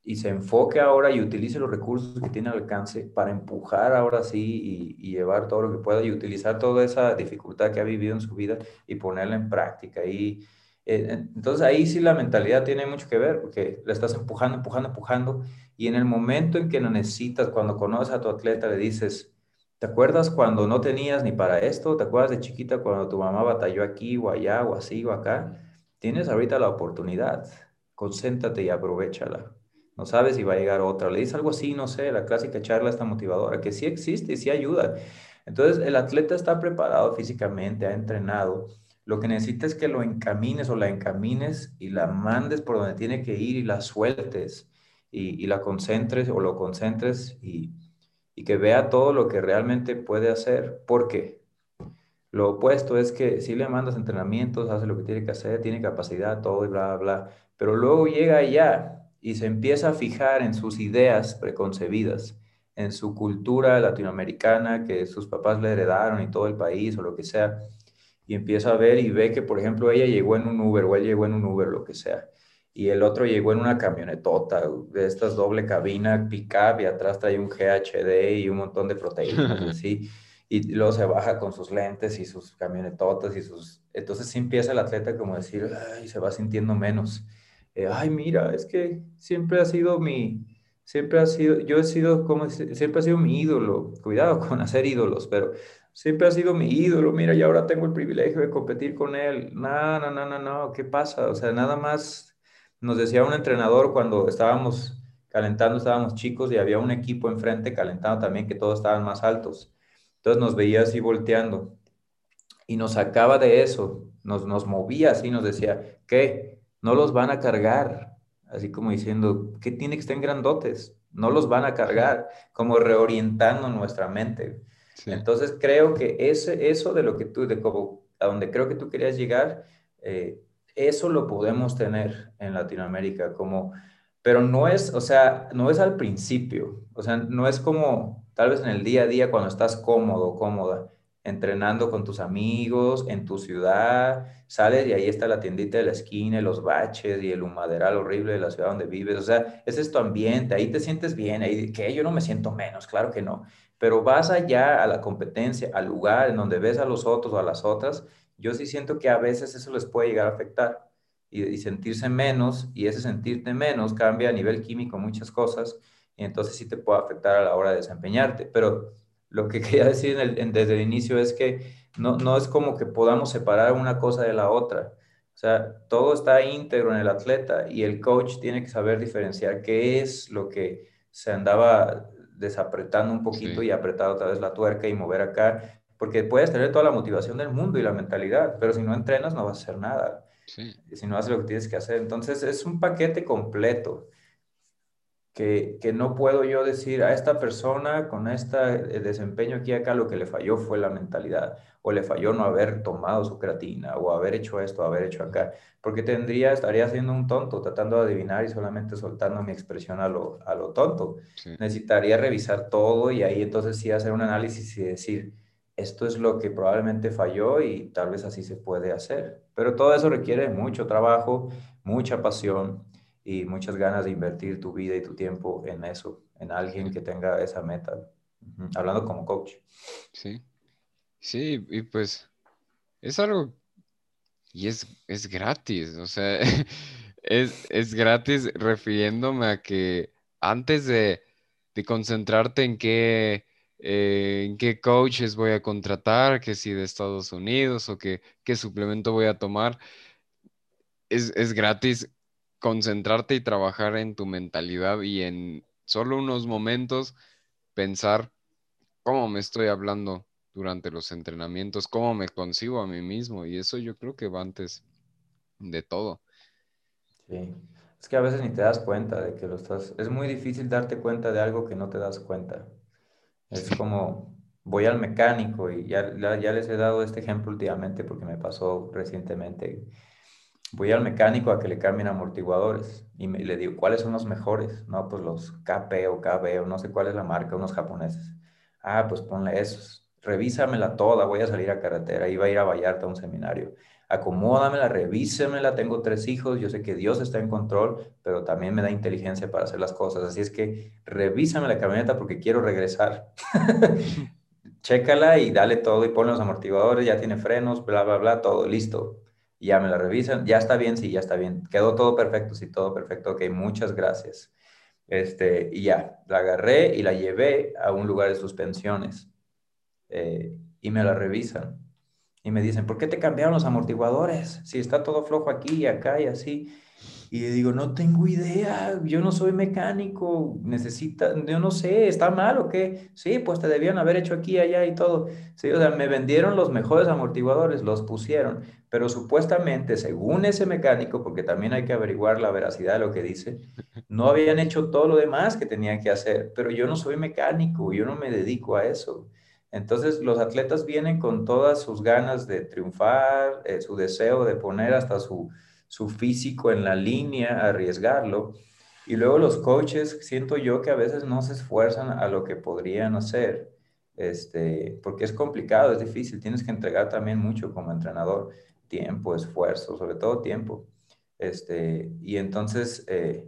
y se enfoque ahora y utilice los recursos que tiene al alcance para empujar ahora sí y, y, llevar todo lo que pueda y utilizar toda esa dificultad que ha vivido en su vida y ponerla en práctica. Y eh, entonces ahí sí la mentalidad tiene mucho que ver, porque le estás empujando, empujando, empujando, y en el momento en que lo necesitas, cuando conoces a tu atleta, le dices, ¿te acuerdas cuando no tenías ni para esto? ¿Te acuerdas de chiquita cuando tu mamá batalló aquí o allá o así o acá? Tienes ahorita la oportunidad, concéntrate y aprovechala. No sabes si va a llegar otra. Le dices algo así, no sé, la clásica charla está motivadora, que sí existe y sí ayuda. Entonces, el atleta está preparado físicamente, ha entrenado, lo que necesitas es que lo encamines o la encamines y la mandes por donde tiene que ir y la sueltes y, la concentres o lo concentres y, que vea todo lo que realmente puede hacer. ¿Por qué? Lo opuesto es que si le mandas entrenamientos, hace lo que tiene que hacer, tiene capacidad, todo y bla, bla, bla, pero luego llega allá y se empieza a fijar en sus ideas preconcebidas, en su cultura latinoamericana que sus papás le heredaron y todo el país o lo que sea y empieza a ver y ve que, por ejemplo, ella llegó en un Uber o él llegó en un Uber, lo que sea, y el otro llegó en una camionetota de estas doble cabina, pick-up, y atrás trae un GHD y un montón de proteínas, así, y luego se baja con sus lentes y sus camionetotas y sus... Entonces sí empieza el atleta como decir, ay, se va sintiendo menos. Eh, ay, mira, es que siempre ha sido mi, siempre ha sido, yo he sido como, siempre ha sido mi ídolo. Cuidado con hacer ídolos, pero siempre ha sido mi ídolo, mira, y ahora tengo el privilegio de competir con él. No, no, no, no, no, ¿qué pasa? O sea, nada más nos decía un entrenador cuando estábamos calentando, estábamos chicos y había un equipo enfrente calentando también que todos estaban más altos. Entonces nos veía así volteando y nos sacaba de eso, nos, nos movía así, nos decía, ¿qué? No los van a cargar, así como diciendo, ¿qué tiene que estar grandotes? No los van a cargar, como reorientando nuestra mente. Entonces creo que ese, eso de lo que tú, de como, a donde creo que tú querías llegar, eh, eso lo podemos tener en Latinoamérica, como, pero no es, o sea, no es al principio, o sea, no es como tal vez en el día a día cuando estás cómodo, cómoda. Entrenando con tus amigos en tu ciudad, sales y ahí está la tiendita de la esquina, los baches y el humaderal horrible de la ciudad donde vives, o sea, ese es tu ambiente, ahí te sientes bien, ahí que yo no me siento menos, claro que no, pero vas allá a la competencia, al lugar en donde ves a los otros o a las otras, yo sí siento que a veces eso les puede llegar a afectar y, y sentirse menos y ese sentirte menos cambia a nivel químico muchas cosas y entonces sí te puede afectar a la hora de desempeñarte, pero lo que quería decir desde el inicio es que no, no es como que podamos separar una cosa de la otra. O sea, todo está íntegro en el atleta y el coach tiene que saber diferenciar qué es lo que se andaba desapretando un poquito y apretar otra vez la tuerca y mover acá, porque puedes tener toda la motivación del mundo y la mentalidad, pero si no entrenas no vas a hacer nada. Si no haces lo que tienes que hacer. Entonces es un paquete completo que, no puedo yo decir a esta persona con este desempeño aquí acá lo que le falló fue la mentalidad o le falló no haber tomado su creatina o haber hecho esto, haber hecho acá, porque tendría, estaría siendo un tonto tratando de adivinar y solamente soltando mi expresión a lo, a lo tonto. Necesitaría revisar todo y ahí entonces sí hacer un análisis y decir, esto es lo que probablemente falló y tal vez así se puede hacer. Pero todo eso requiere mucho trabajo, mucha pasión y muchas ganas de invertir tu vida y tu tiempo en eso, en alguien que tenga esa meta, hablando como coach. Sí, sí, y pues es algo, y es, es gratis, o sea, es, es gratis refiriéndome a que antes de, de concentrarte en qué, eh, en qué coaches voy a contratar, que si de Estados Unidos o que, qué suplemento voy a tomar, es, es gratis concentrarte y trabajar en tu mentalidad y en solo unos momentos pensar cómo me estoy hablando durante los entrenamientos, cómo me concibo a mí mismo y eso yo creo que va antes de todo. Sí, es que a veces ni te das cuenta de que lo estás, es muy difícil darte cuenta de algo que no te das cuenta. Es como voy al mecánico y ya, ya les he dado este ejemplo últimamente porque me pasó recientemente voy al mecánico a que le cambien amortiguadores y, le digo, ¿cuáles son los mejores? No, pues los KP o KB o no sé cuál es la marca, unos japoneses. Ah, pues ponle esos. Revísamela toda, voy a salir a carretera, iba a ir a Vallarta a un seminario. Acomódamela, revísemela, tengo tres hijos, yo sé que Dios está en control, pero también me da inteligencia para hacer las cosas. Así es que revísame la camioneta porque quiero regresar. Chécala y dale todo y pon los amortiguadores, ya tiene frenos, bla, bla, bla, todo listo ya me la revisan, ya está bien, sí, ya está bien, quedó todo perfecto, sí, todo perfecto, ok, muchas gracias. Este, y ya, la agarré y la llevé a un lugar de suspensiones eh, y me la revisan y me dicen, ¿por qué te cambiaron los amortiguadores? Si está todo flojo aquí y acá y así. Y digo, no tengo idea, yo no soy mecánico, necesita, yo no sé, ¿está mal o qué? Sí, pues te debían haber hecho aquí, allá y todo. Sí, o sea, me vendieron los mejores amortiguadores, los pusieron, pero supuestamente, según ese mecánico, porque también hay que averiguar la veracidad de lo que dice, no habían hecho todo lo demás que tenían que hacer, pero yo no soy mecánico, yo no me dedico a eso. Entonces, los atletas vienen con todas sus ganas de triunfar, eh, su deseo de poner hasta su su físico en la línea, arriesgarlo. Y luego los coaches, siento yo que a veces no se esfuerzan a lo que podrían hacer, este, porque es complicado, es difícil, tienes que entregar también mucho como entrenador, tiempo, esfuerzo, sobre todo tiempo. Este, y entonces, eh,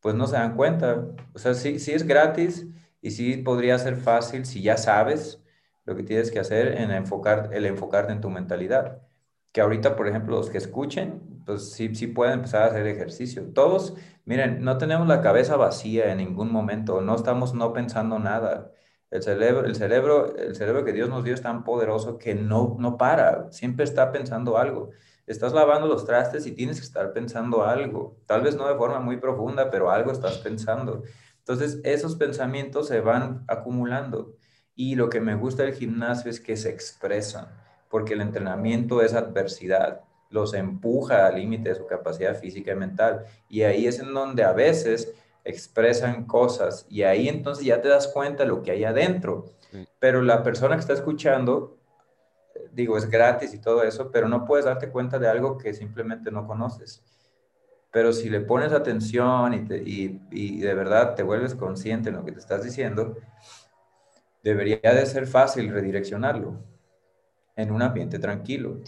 pues no se dan cuenta. O sea, sí, sí es gratis y sí podría ser fácil si ya sabes lo que tienes que hacer en enfocar, el enfocarte en tu mentalidad. Que ahorita, por ejemplo, los que escuchen, pues sí, sí pueden empezar a hacer ejercicio. Todos, miren, no tenemos la cabeza vacía en ningún momento, no estamos no pensando nada. El cerebro, el cerebro, el cerebro que Dios nos dio es tan poderoso que no, no para, siempre está pensando algo. Estás lavando los trastes y tienes que estar pensando algo, tal vez no de forma muy profunda, pero algo estás pensando. Entonces, esos pensamientos se van acumulando. Y lo que me gusta del gimnasio es que se expresan, porque el entrenamiento es adversidad los empuja al límite de su capacidad física y mental. Y ahí es en donde a veces expresan cosas y ahí entonces ya te das cuenta de lo que hay adentro. Pero la persona que está escuchando, digo, es gratis y todo eso, pero no puedes darte cuenta de algo que simplemente no conoces. Pero si le pones atención y, y de verdad te vuelves consciente en lo que te estás diciendo, debería de ser fácil redireccionarlo. en un ambiente tranquilo.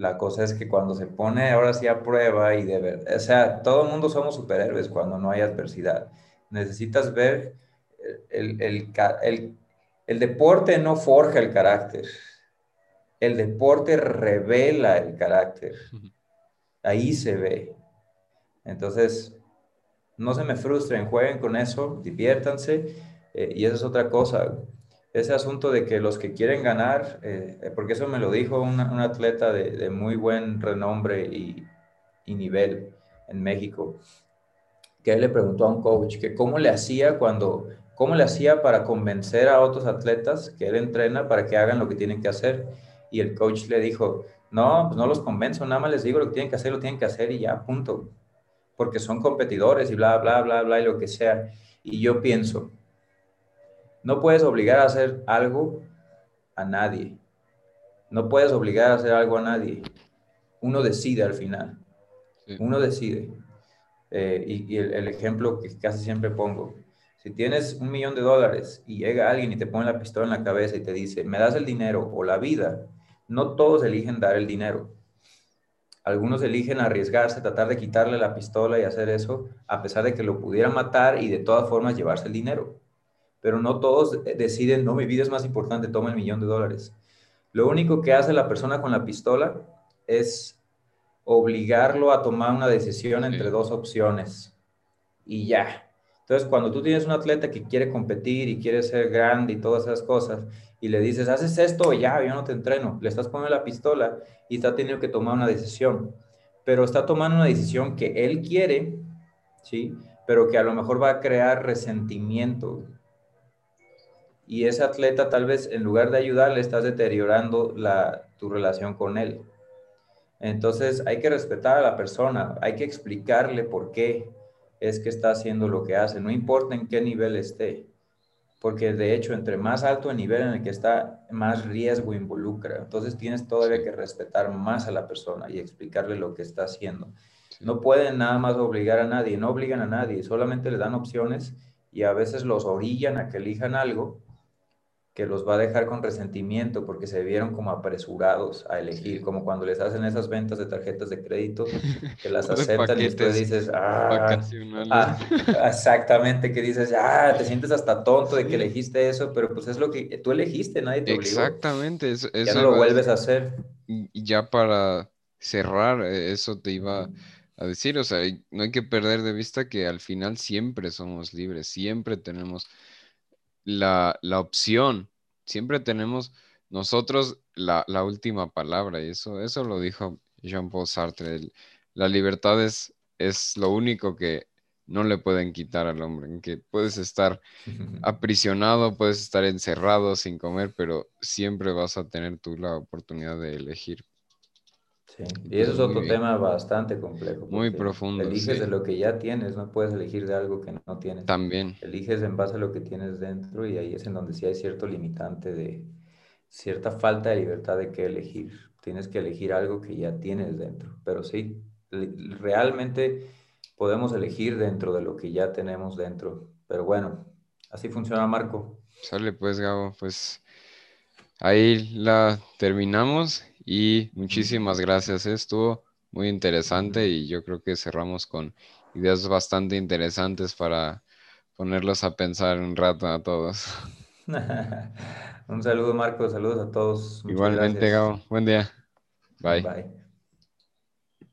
La cosa es que cuando se pone ahora sí a prueba y de verdad, o sea, todo el mundo somos superhéroes cuando no hay adversidad. Necesitas ver el, el, el, el deporte no forja el carácter, el deporte revela el carácter. Ahí se ve. Entonces, no se me frustren, jueguen con eso, diviértanse. Eh, y esa es otra cosa. Ese asunto de que los que quieren ganar, eh, porque eso me lo dijo un atleta de, muy buen renombre y, y, nivel en México, que él le preguntó a un coach que cómo le hacía cuando, cómo le hacía para convencer a otros atletas que él entrena para que hagan lo que tienen que hacer. Y el coach le dijo, no, pues no los convenzo, nada más les digo lo que tienen que hacer, lo tienen que hacer y ya, punto porque son competidores y bla, bla, bla, bla, y lo que sea. Y yo pienso, no puedes obligar a hacer algo a nadie. No puedes obligar a hacer algo a nadie. Uno decide al final. Uno decide. Eh, y, el, el, ejemplo que casi siempre pongo, si tienes un millón de dólares y llega alguien y te pone la pistola en la cabeza y te dice, me das el dinero o la vida, no todos eligen dar el dinero. Algunos eligen arriesgarse, tratar de quitarle la pistola y hacer eso, a pesar de que lo pudieran matar y de todas formas llevarse el dinero. Pero no todos deciden, no, mi vida es más importante, toma el millón de dólares. Lo único que hace la persona con la pistola es obligarlo a tomar una decisión entre dos opciones. Y ya. Entonces, cuando tú tienes un atleta que quiere competir y quiere ser grande y todas esas cosas, y le dices, haces esto, ya, yo no te entreno, le estás poniendo la pistola y está teniendo que tomar una decisión, pero está tomando una decisión que él quiere, ¿sí? Pero que a lo mejor va a crear resentimiento. Y ese atleta tal vez en lugar de ayudarle estás deteriorando la, tu relación con él. Entonces hay que respetar a la persona, hay que explicarle por qué es que está haciendo lo que hace, no importa en qué nivel esté porque de hecho entre más alto el nivel en el que está, más riesgo involucra. Entonces tienes todavía que respetar más a la persona y explicarle lo que está haciendo. No pueden nada más obligar a nadie, no obligan a nadie, solamente le dan opciones y a veces los orillan a que elijan algo que los va a dejar con resentimiento porque se vieron como apresurados a elegir, como cuando les hacen esas ventas de tarjetas de crédito, que las aceptan y después dices, ah, ah exactamente, que dices, ah, te sientes hasta tonto de que elegiste eso, pero pues es lo que tú elegiste, nadie te obligó. Exactamente, eso, ya no lo vuelves a hacer. Y ya para cerrar, eh, eso te iba a decir, o sea, no hay que perder de vista que al final siempre somos libres, siempre tenemos la, la opción siempre tenemos nosotros la, última palabra y eso, eso lo dijo Jean-Paul Sartre. la libertad es, es lo único que no le pueden quitar al hombre, en que puedes estar aprisionado, puedes estar encerrado sin comer, pero siempre vas a tener tú la oportunidad de elegir. Sí, y eso es otro tema bastante complejo. Muy profundo. Eliges de lo que ya tienes, no puedes elegir de algo que no tienes. También. Eliges en base a lo que tienes dentro y ahí es en donde sí hay cierto limitante de cierta falta de libertad de qué elegir. Tienes que elegir algo que ya tienes dentro. Pero sí, realmente podemos elegir dentro de lo que ya tenemos dentro. Pero bueno, así funciona Marco. Sale pues, Gabo, pues ahí la terminamos y muchísimas gracias, estuvo muy interesante y yo creo que cerramos con ideas bastante interesantes para ponerlos a pensar un rato a todos. un saludo Marco, saludos a todos. Igualmente, Gabo. Buen día. Bye. Bye.